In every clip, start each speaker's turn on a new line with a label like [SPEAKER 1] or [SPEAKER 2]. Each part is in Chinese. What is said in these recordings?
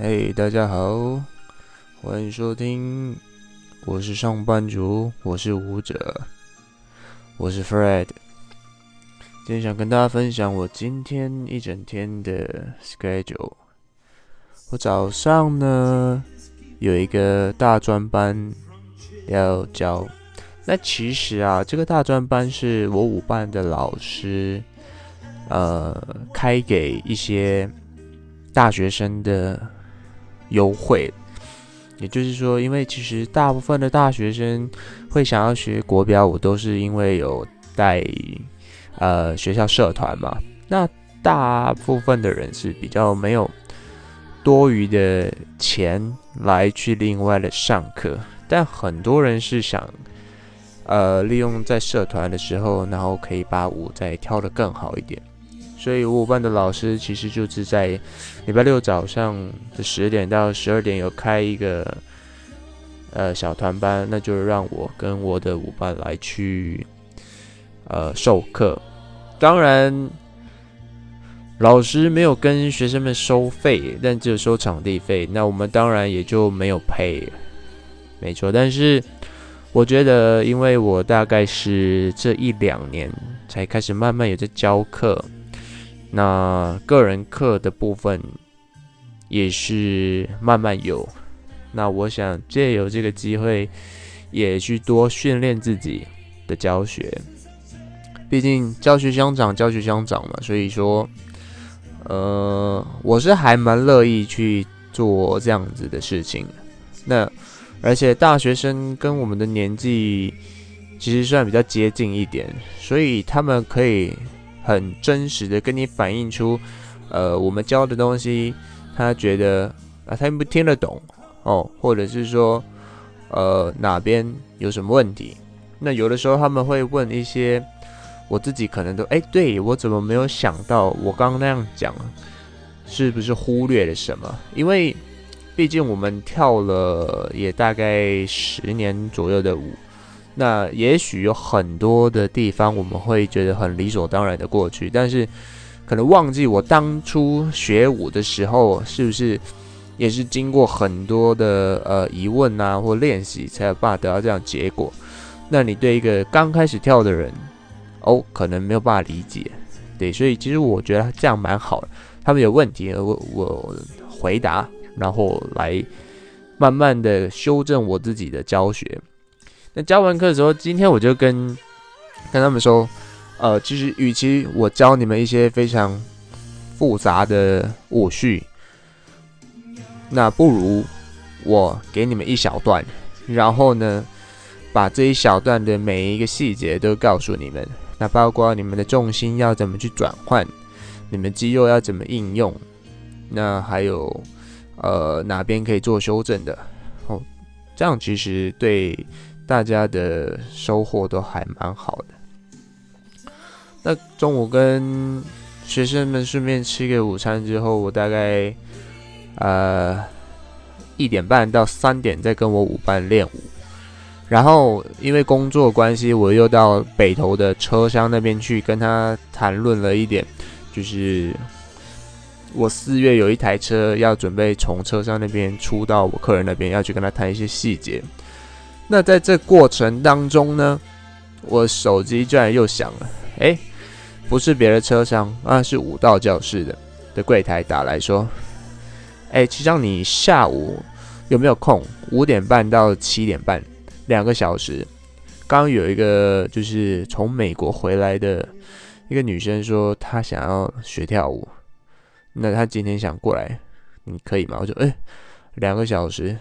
[SPEAKER 1] 嘿，大家好，欢迎收听，我是上班族，我是舞者，我是 Fred。今天想跟大家分享我今天一整天的 schedule。我早上呢有一个大专班要教，那其实啊，这个大专班是我舞班的老师呃开给一些大学生的。优惠，也就是说，因为其实大部分的大学生会想要学国标舞，都是因为有带呃学校社团嘛。那大部分的人是比较没有多余的钱来去另外的上课，但很多人是想呃利用在社团的时候，然后可以把舞再跳得更好一点。所以五五班的老师其实就是在礼拜六早上的十点到十二点有开一个呃小团班，那就是让我跟我的舞伴来去呃授课。当然，老师没有跟学生们收费，但只有收场地费。那我们当然也就没有赔，没错。但是我觉得，因为我大概是这一两年才开始慢慢有在教课。那个人课的部分也是慢慢有，那我想借由这个机会，也去多训练自己的教学。毕竟教学相长，教学相长嘛，所以说，呃，我是还蛮乐意去做这样子的事情。那而且大学生跟我们的年纪其实算比较接近一点，所以他们可以。很真实的跟你反映出，呃，我们教的东西，他觉得啊，他不听得懂哦，或者是说，呃，哪边有什么问题？那有的时候他们会问一些，我自己可能都哎，对我怎么没有想到？我刚刚那样讲，是不是忽略了什么？因为毕竟我们跳了也大概十年左右的舞。那也许有很多的地方我们会觉得很理所当然的过去，但是可能忘记我当初学舞的时候，是不是也是经过很多的呃疑问啊或练习，才有办法得到这样结果？那你对一个刚开始跳的人，哦，可能没有办法理解，对，所以其实我觉得这样蛮好的。他们有问题，我我回答，然后来慢慢的修正我自己的教学。那教完课的时候，今天我就跟跟他们说，呃，其实与其我教你们一些非常复杂的舞序，那不如我给你们一小段，然后呢，把这一小段的每一个细节都告诉你们。那包括你们的重心要怎么去转换，你们肌肉要怎么应用，那还有呃哪边可以做修正的哦，这样其实对。大家的收获都还蛮好的。那中午跟学生们顺便吃个午餐之后，我大概呃一点半到三点再跟我舞伴练舞。然后因为工作关系，我又到北投的车厢那边去跟他谈论了一点，就是我四月有一台车要准备从车厢那边出到我客人那边，要去跟他谈一些细节。那在这过程当中呢，我手机居然又响了。哎，不是别的车厢啊，是武道教室的的柜台打来说：“哎，齐章，你下午有没有空？五点半到七点半，两个小时。刚有一个就是从美国回来的一个女生说，她想要学跳舞。那她今天想过来，你可以吗？我说：哎，两个小时。”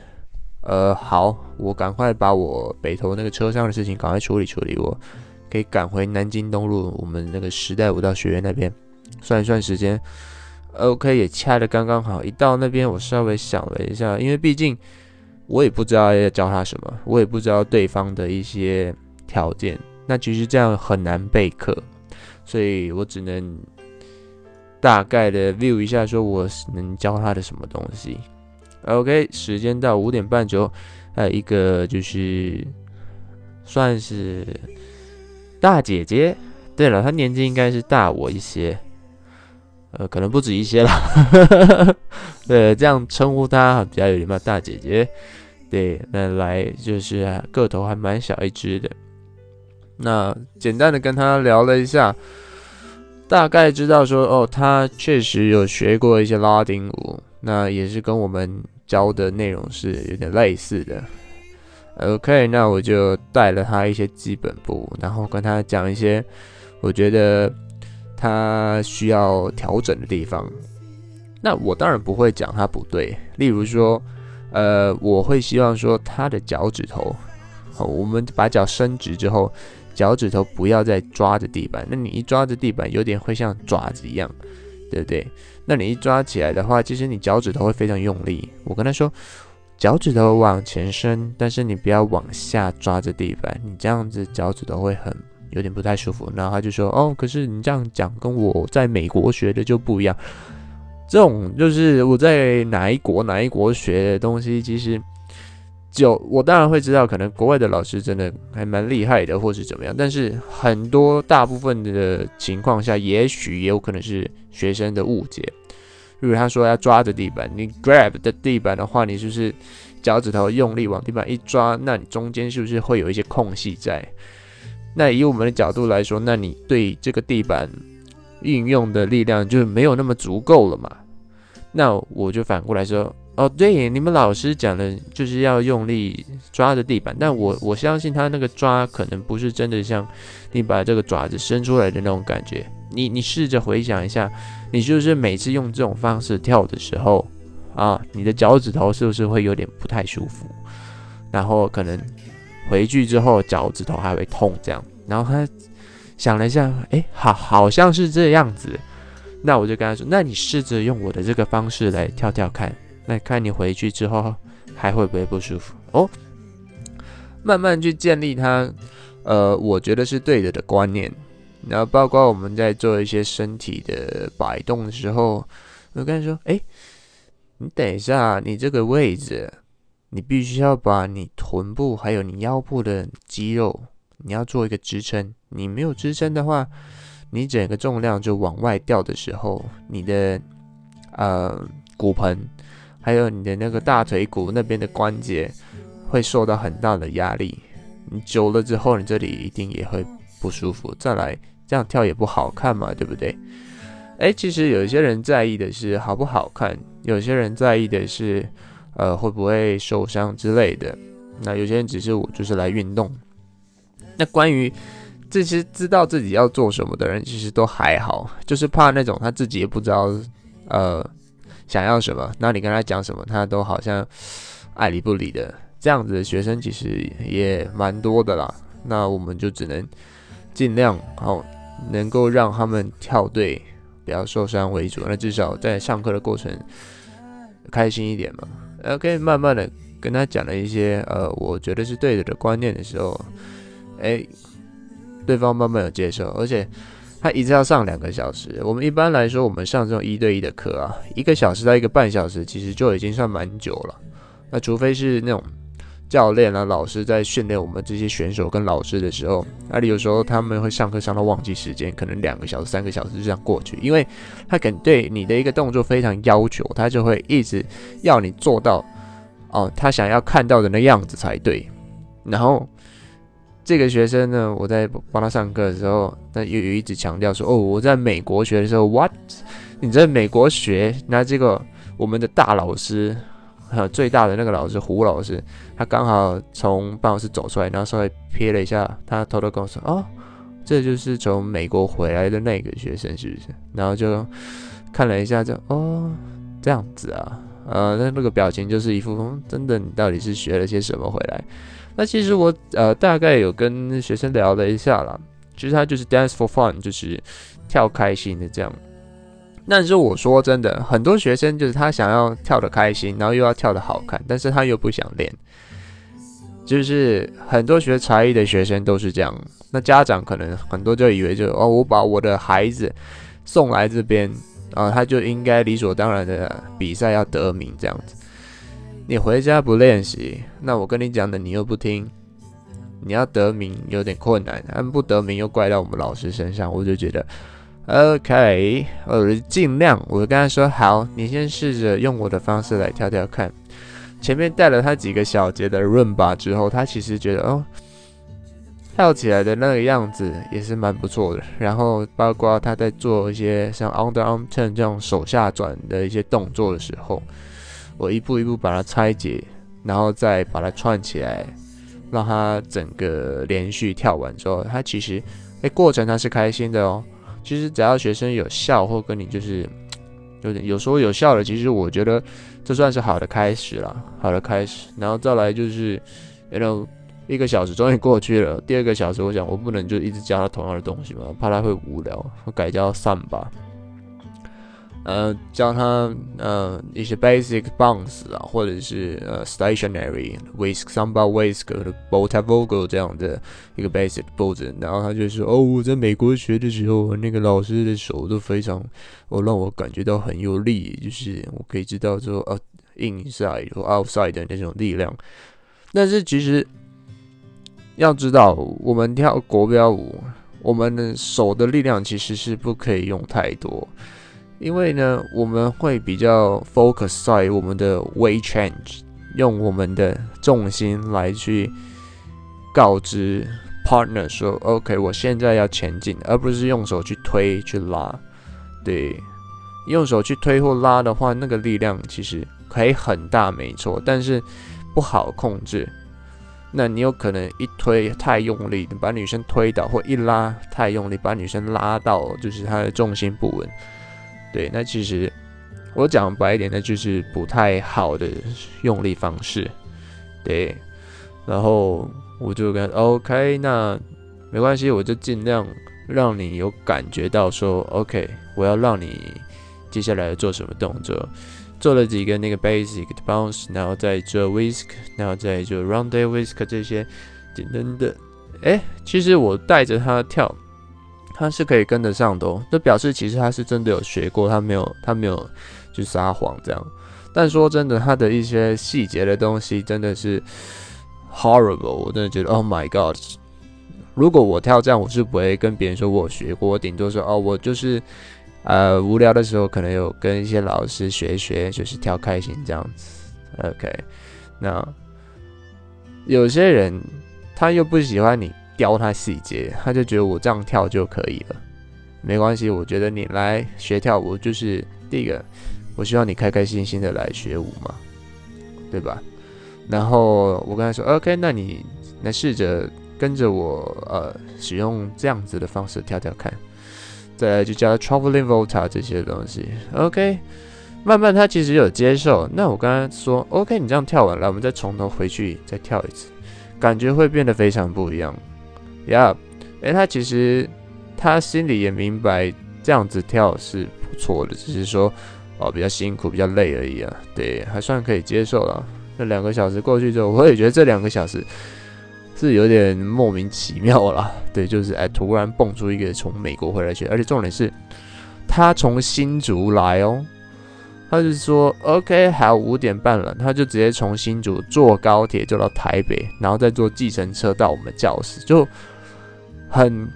[SPEAKER 1] 呃，好，我赶快把我北投那个车上的事情赶快处理处理，我可以赶回南京东路我们那个时代舞蹈学院那边，算一算时间，OK 也掐的刚刚好。一到那边，我稍微想了一下，因为毕竟我也不知道要教他什么，我也不知道对方的一些条件，那其实这样很难备课，所以我只能大概的 view 一下，说我能教他的什么东西。OK，时间到五点半左右，呃，一个就是算是大姐姐。对了，她年纪应该是大我一些。呃，可能不止一些啦。对，这样称呼她比较有礼貌，大姐姐。对，那来就是个头还蛮小一只的。那简单的跟她聊了一下，大概知道说，哦，她确实有学过一些拉丁舞，那也是跟我们教的内容是有点类似的。OK，那我就带了他一些基本步，然后跟他讲一些我觉得他需要调整的地方。那我当然不会讲他不对，例如说，呃，我会希望说他的脚趾头，好，我们把脚伸直之后，脚趾头不要再抓着地板。那你一抓着地板，有点会像爪子一样，对不对？那你一抓起来的话，其实你脚趾头会非常用力。我跟他说。脚趾头往前伸，但是你不要往下抓着地板，你这样子脚趾头会很有点不太舒服。然后他就说：“哦，可是你这样讲跟我在美国学的就不一样。这种就是我在哪一国哪一国学的东西，其实就我当然会知道，可能国外的老师真的还蛮厉害的，或是怎么样。但是很多大部分的情况下，也许也有可能是学生的误解。”如果他说要抓着地板，你 grab 的地板的话，你是不是脚趾头用力往地板一抓？那你中间是不是会有一些空隙在？那以我们的角度来说，那你对这个地板运用的力量就没有那么足够了嘛？那我就反过来说，哦，对，你们老师讲的就是要用力抓着地板，但我我相信他那个抓可能不是真的像你把这个爪子伸出来的那种感觉。你你试着回想一下。你就是每次用这种方式跳的时候，啊，你的脚趾头是不是会有点不太舒服？然后可能回去之后脚趾头还会痛，这样。然后他想了一下，哎，好，好像是这样子。那我就跟他说，那你试着用我的这个方式来跳跳看，那看你回去之后还会不会不舒服？哦，慢慢去建立他，呃，我觉得是对的的观念。然后包括我们在做一些身体的摆动的时候，我跟你说：“哎，你等一下，你这个位置，你必须要把你臀部还有你腰部的肌肉，你要做一个支撑。你没有支撑的话，你整个重量就往外掉的时候，你的呃骨盆还有你的那个大腿骨那边的关节会受到很大的压力。你久了之后，你这里一定也会不舒服。再来。”这样跳也不好看嘛，对不对？哎，其实有一些人在意的是好不好看，有些人在意的是，呃，会不会受伤之类的。那有些人只是我就是来运动。那关于这些知道自己要做什么的人，其实都还好，就是怕那种他自己也不知道，呃，想要什么，那你跟他讲什么，他都好像爱理不理的。这样子的学生其实也蛮多的啦。那我们就只能尽量好。能够让他们跳对，不要受伤为主。那至少在上课的过程开心一点嘛。OK，慢慢的跟他讲了一些呃，我觉得是对的的观念的时候，哎，对方慢慢有接受。而且他一次要上两个小时。我们一般来说，我们上这种一对一的课啊，一个小时到一个半小时，其实就已经算蛮久了。那除非是那种。教练啊，老师在训练我们这些选手跟老师的时候，那里有时候他们会上课上到忘记时间，可能两个小时、三个小时就这样过去，因为他肯对你的一个动作非常要求，他就会一直要你做到哦，他想要看到的那样子才对。然后这个学生呢，我在帮他上课的时候，那又有一直强调说：“哦，我在美国学的时候，what？你在美国学？那这个我们的大老师。”有最大的那个老师胡老师，他刚好从办公室走出来，然后稍微瞥了一下，他偷偷跟我说：“哦，这就是从美国回来的那个学生，是不是？”然后就看了一下，就哦，这样子啊，呃，那那个表情就是一副真的，你到底是学了些什么回来？那其实我呃大概有跟学生聊了一下啦，其实他就是 dance for fun，就是跳开心的这样。但是我说真的，很多学生就是他想要跳得开心，然后又要跳得好看，但是他又不想练。就是很多学才艺的学生都是这样。那家长可能很多就以为，就哦，我把我的孩子送来这边啊，他就应该理所当然的比赛要得名这样子。你回家不练习，那我跟你讲的你又不听，你要得名有点困难，但不得名又怪到我们老师身上，我就觉得。OK，我尽量，我跟他说好，你先试着用我的方式来跳跳看。前面带了他几个小节的润吧之后，他其实觉得哦，跳起来的那个样子也是蛮不错的。然后包括他在做一些像 underarm turn 这种手下转的一些动作的时候，我一步一步把它拆解，然后再把它串起来，让它整个连续跳完之后，它其实哎过程它是开心的哦。其实只要学生有笑，或跟你就是 有点有时候有笑的，其实我觉得这算是好的开始了，好的开始。然后再来就是，然后一个小时终于过去了，第二个小时我想我不能就一直教他同样的东西嘛，怕他会无聊，我改教散吧。呃，教他呃一些 basic bounce 啊，或者是呃 stationary whisk samba whisk 和 bota vogo 这样的一个 basic 步子，然后他就说：“哦，我在美国学的时候，那个老师的手都非常，哦，让我感觉到很有力，就是我可以知道说，呃，inside 或 outside 的那种力量。但是其实要知道，我们跳国标舞，我们的手的力量其实是不可以用太多。”因为呢，我们会比较 focus 在我们的 weight change，用我们的重心来去告知 partner 说，OK，我现在要前进，而不是用手去推去拉。对，用手去推或拉的话，那个力量其实可以很大，没错，但是不好控制。那你有可能一推太用力，把女生推倒，或一拉太用力，把女生拉到就是她的重心不稳。对，那其实我讲白一点，那就是不太好的用力方式。对，然后我就跟 OK，那没关系，我就尽量让你有感觉到说 OK，我要让你接下来做什么动作。做了几个那个 basic bounce，然后再做 whisk，然后再做 round day whisk 这些简单的。哎，其实我带着他跳。他是可以跟得上的哦，这表示其实他是真的有学过，他没有他没有去撒谎这样。但说真的，他的一些细节的东西真的是 horrible，我真的觉得 Oh my God！如果我跳这样，我是不会跟别人说我学过，我顶多说哦，我就是呃无聊的时候可能有跟一些老师学一学，就是跳开心这样子。OK，那有些人他又不喜欢你。雕他细节，他就觉得我这样跳就可以了，没关系。我觉得你来学跳舞，就是第一个，我希望你开开心心的来学舞嘛，对吧？然后我跟他说，OK，那你来试着跟着我，呃，使用这样子的方式跳跳看，再来就教 traveling volta 这些东西，OK。慢慢他其实有接受，那我刚刚说，OK，你这样跳完了，我们再从头回去再跳一次，感觉会变得非常不一样。呀，哎，他其实他心里也明白这样子跳是不错的，只是说哦比较辛苦、比较累而已啊。对，还算可以接受了。那两个小时过去之后，我也觉得这两个小时是有点莫名其妙了。对，就是哎突然蹦出一个从美国回来去，而且重点是他从新竹来哦。他就说 OK，还有五点半了，他就直接从新竹坐高铁就到台北，然后再坐计程车到我们教室，就。很，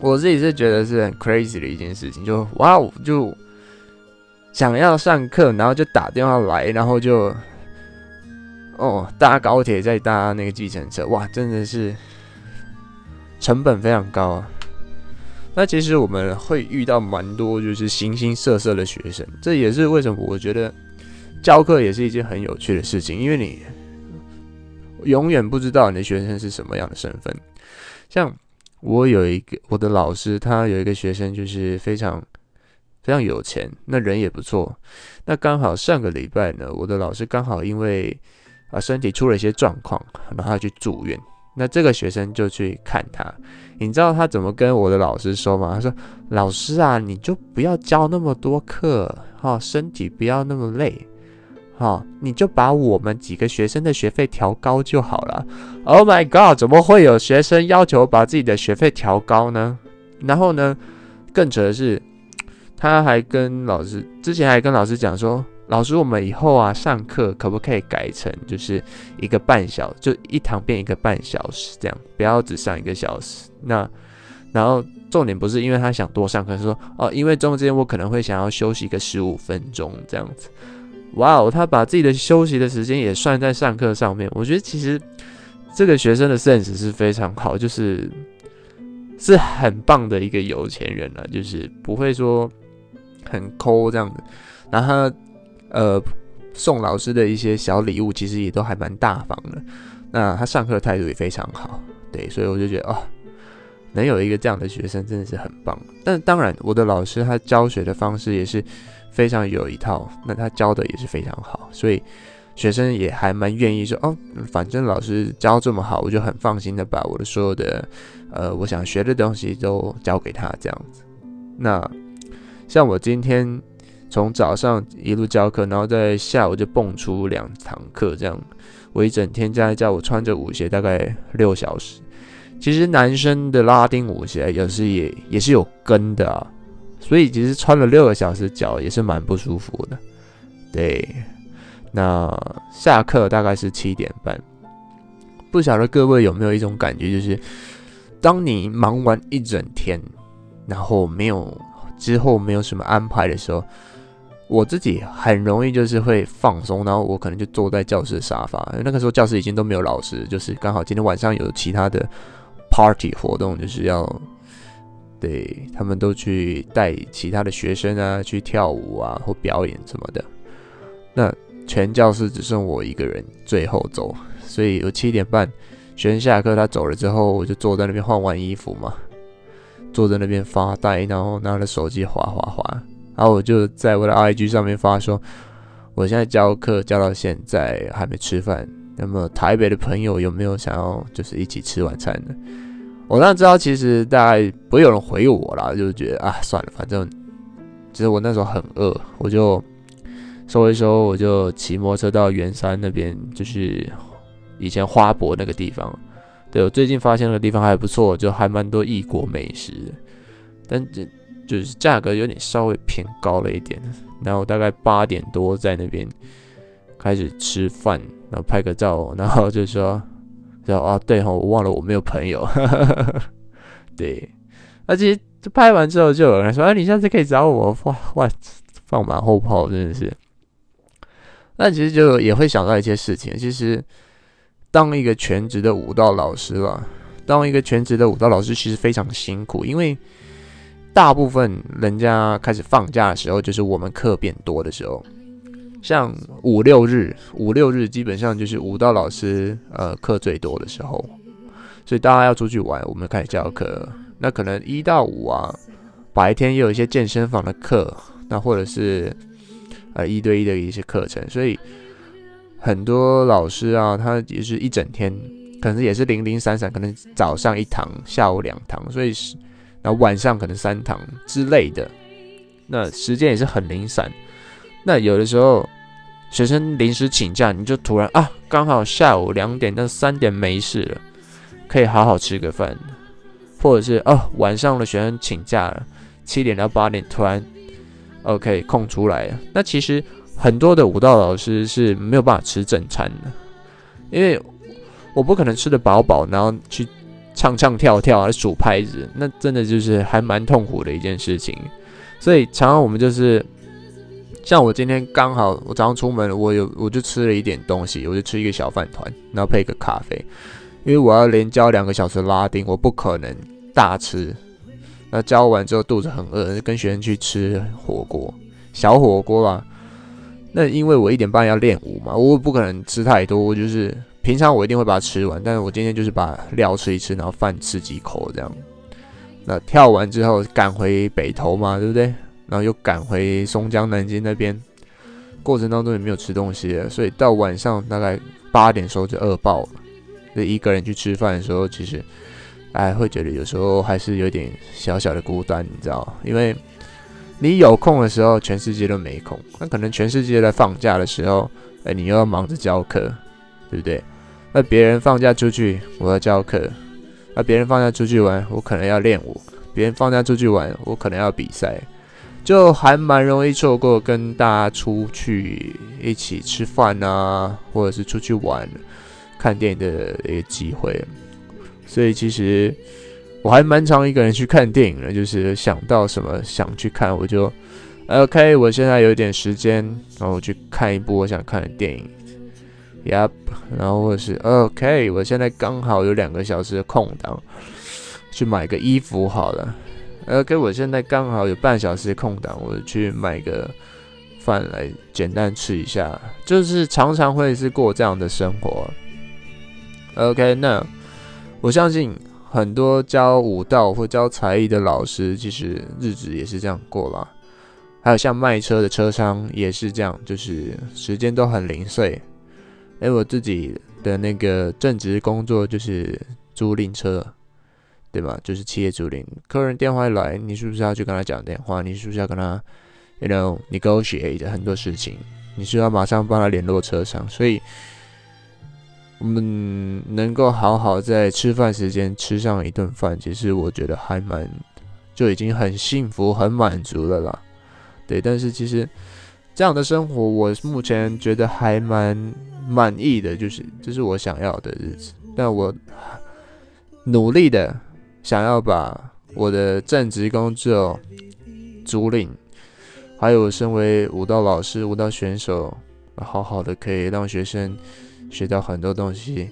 [SPEAKER 1] 我自己是觉得是很 crazy 的一件事情，就哇哦，就想要上课，然后就打电话来，然后就哦搭高铁再搭那个计程车，哇，真的是成本非常高啊。那其实我们会遇到蛮多就是形形色色的学生，这也是为什么我觉得教课也是一件很有趣的事情，因为你永远不知道你的学生是什么样的身份，像。我有一个我的老师，他有一个学生就是非常非常有钱，那人也不错。那刚好上个礼拜呢，我的老师刚好因为啊身体出了一些状况，然后他去住院。那这个学生就去看他，你知道他怎么跟我的老师说吗？他说：“老师啊，你就不要教那么多课，哈，身体不要那么累。”好，你就把我们几个学生的学费调高就好了。Oh my god，怎么会有学生要求把自己的学费调高呢？然后呢，更扯的是，他还跟老师之前还跟老师讲说，老师，我们以后啊上课可不可以改成就是一个半小，就一堂变一个半小时这样，不要只上一个小时。那然后重点不是因为他想多上课，说哦，因为中间我可能会想要休息个十五分钟这样子。哇哦，他把自己的休息的时间也算在上课上面。我觉得其实这个学生的 sense 是非常好，就是是很棒的一个有钱人了，就是不会说很抠这样子。然后他呃送老师的一些小礼物，其实也都还蛮大方的。那他上课态度也非常好，对，所以我就觉得哦，能有一个这样的学生真的是很棒。但当然，我的老师他教学的方式也是。非常有一套，那他教的也是非常好，所以学生也还蛮愿意说哦，反正老师教这么好，我就很放心的把我的所有的呃我想学的东西都教给他这样子。那像我今天从早上一路教课，然后在下午就蹦出两堂课，这样我一整天加一加，我穿着舞鞋大概六小时。其实男生的拉丁舞鞋有时也也是有跟的啊。所以其实穿了六个小时，脚也是蛮不舒服的。对，那下课大概是七点半。不晓得各位有没有一种感觉，就是当你忙完一整天，然后没有之后没有什么安排的时候，我自己很容易就是会放松，然后我可能就坐在教室沙发。那个时候教室已经都没有老师，就是刚好今天晚上有其他的 party 活动，就是要。对他们都去带其他的学生啊，去跳舞啊或表演什么的。那全教室只剩我一个人最后走，所以有七点半学生下课，他走了之后，我就坐在那边换完衣服嘛，坐在那边发呆，然后拿着手机滑滑滑。然后我就在我的 IG 上面发说，我现在教课教到现在还没吃饭，那么台北的朋友有没有想要就是一起吃晚餐的？我当然知道，其实大概不会有人回我啦，就是觉得啊，算了，反正其实我那时候很饿，我就收一收，我就骑摩托车到圆山那边，就是以前花博那个地方。对我最近发现那个地方还不错，就还蛮多异国美食，但这就是价格有点稍微偏高了一点。然后大概八点多在那边开始吃饭，然后拍个照，然后就说。然后啊，对哈，我忘了我没有朋友。对，而且拍完之后就有人说：“哎，你下次可以找我。”哇哇，放马后炮，真的是。那其实就也会想到一些事情。其实，当一个全职的舞蹈老师吧，当一个全职的舞蹈老师其实非常辛苦，因为大部分人家开始放假的时候，就是我们课变多的时候。像五六日，五六日基本上就是舞蹈老师呃课最多的时候，所以大家要出去玩，我们开始教课。那可能一到五啊，白天也有一些健身房的课，那或者是呃一对一的一些课程，所以很多老师啊，他也是一整天，可能也是零零散散，可能早上一堂，下午两堂，所以是那晚上可能三堂之类的，那时间也是很零散。那有的时候，学生临时请假，你就突然啊，刚好下午两点到三点没事了，可以好好吃个饭，或者是哦，晚上的学生请假了，七点到八点突然，OK 空出来了。那其实很多的舞蹈老师是没有办法吃正餐的，因为我不可能吃的饱饱，然后去唱唱跳跳啊数拍子，那真的就是还蛮痛苦的一件事情。所以常常我们就是。像我今天刚好，我早上出门，我有我就吃了一点东西，我就吃一个小饭团，然后配一个咖啡，因为我要连教两个小时拉丁，我不可能大吃。那教完之后肚子很饿，跟学生去吃火锅，小火锅吧。那因为我一点半要练舞嘛，我不可能吃太多，我就是平常我一定会把它吃完，但是我今天就是把料吃一吃，然后饭吃几口这样。那跳完之后赶回北头嘛，对不对？然后又赶回松江南京那边，过程当中也没有吃东西，所以到晚上大概八点的时候就饿爆了。就一个人去吃饭的时候，其实哎会觉得有时候还是有点小小的孤单，你知道因为你有空的时候，全世界都没空。那可能全世界在放假的时候，哎，你又要忙着教课，对不对？那别人放假出去，我要教课；那别人放假出去玩，我可能要练舞；别人放假出去玩，我可能要比赛。就还蛮容易错过跟大家出去一起吃饭啊，或者是出去玩、看电影的一个机会。所以其实，我还蛮常一个人去看电影的，就是想到什么想去看，我就 OK，我现在有点时间，然后我去看一部我想看的电影，Yep，然后或者是 OK，我现在刚好有两个小时的空档，去买个衣服好了，OK，我现在刚好有半小时空档，我去买个饭来简单吃一下，就是常常会是过这样的生活。OK，那我相信很多教舞蹈或教才艺的老师，其实日子也是这样过了。还有像卖车的车商也是这样，就是时间都很零碎。哎，我自己的那个正职工作就是租赁车，对吧？就是企业租赁，客人电话一来，你是不是要去跟他讲电话？你是不是要跟他，you know negotiate 很多事情？你是要马上帮他联络车商，所以。我们能够好好在吃饭时间吃上一顿饭，其实我觉得还蛮就已经很幸福、很满足了啦。对，但是其实这样的生活，我目前觉得还蛮满意的，就是这是我想要的日子。但我努力的想要把我的正职工作、租赁，还有身为舞蹈老师、舞蹈选手，好好的可以让学生。学到很多东西，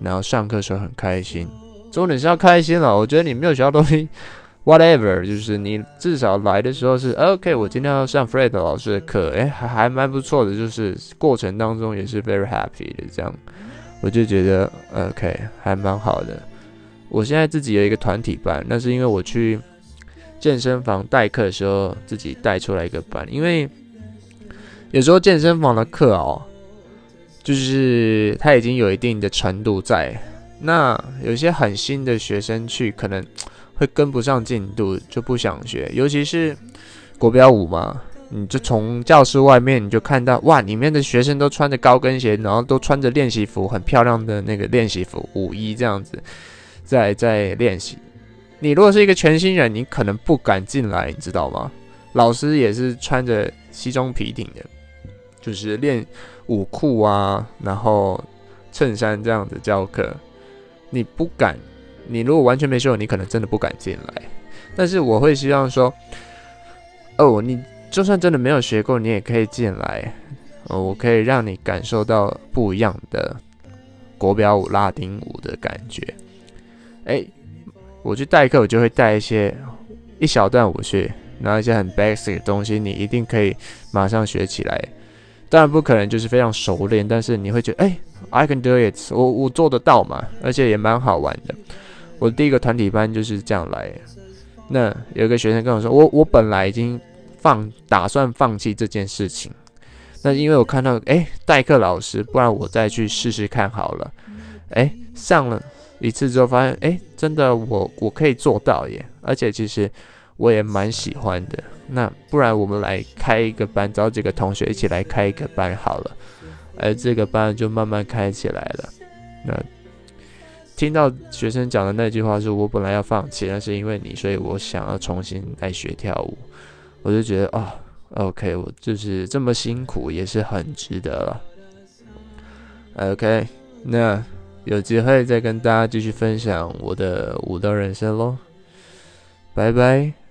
[SPEAKER 1] 然后上课时候很开心。重点是要开心了。我觉得你没有学到东西，whatever，就是你至少来的时候是 OK。我今天要上 Fred 老师的课，诶，还还蛮不错的。就是过程当中也是 very happy 的，这样我就觉得 OK，还蛮好的。我现在自己有一个团体班，那是因为我去健身房代课的时候自己带出来一个班，因为有时候健身房的课哦。就是他已经有一定的程度在，那有些很新的学生去可能会跟不上进度，就不想学。尤其是国标舞嘛，你就从教室外面你就看到，哇，里面的学生都穿着高跟鞋，然后都穿着练习服，很漂亮的那个练习服舞衣这样子，在在练习。你如果是一个全新人，你可能不敢进来，你知道吗？老师也是穿着西装皮挺的。就是练舞裤啊，然后衬衫这样子教课，你不敢，你如果完全没学过，你可能真的不敢进来。但是我会希望说，哦，你就算真的没有学过，你也可以进来，我可以让你感受到不一样的国标舞、拉丁舞的感觉。哎，我去代课，我就会带一些一小段舞去，拿一些很 basic 的东西，你一定可以马上学起来。当然不可能就是非常熟练，但是你会觉得，哎，I can do it，我我做得到嘛，而且也蛮好玩的。我第一个团体班就是这样来。那有一个学生跟我说，我我本来已经放打算放弃这件事情，那因为我看到，哎，代课老师，不然我再去试试看好了。哎，上了一次之后发现，哎，真的我我可以做到耶，而且其实我也蛮喜欢的。那不然我们来开一个班，找几个同学一起来开一个班好了，而这个班就慢慢开起来了。那听到学生讲的那句话是我本来要放弃，但是因为你，所以我想要重新来学跳舞。我就觉得啊，OK，我就是这么辛苦也是很值得了。OK，那有机会再跟大家继续分享我的舞蹈人生喽，拜拜。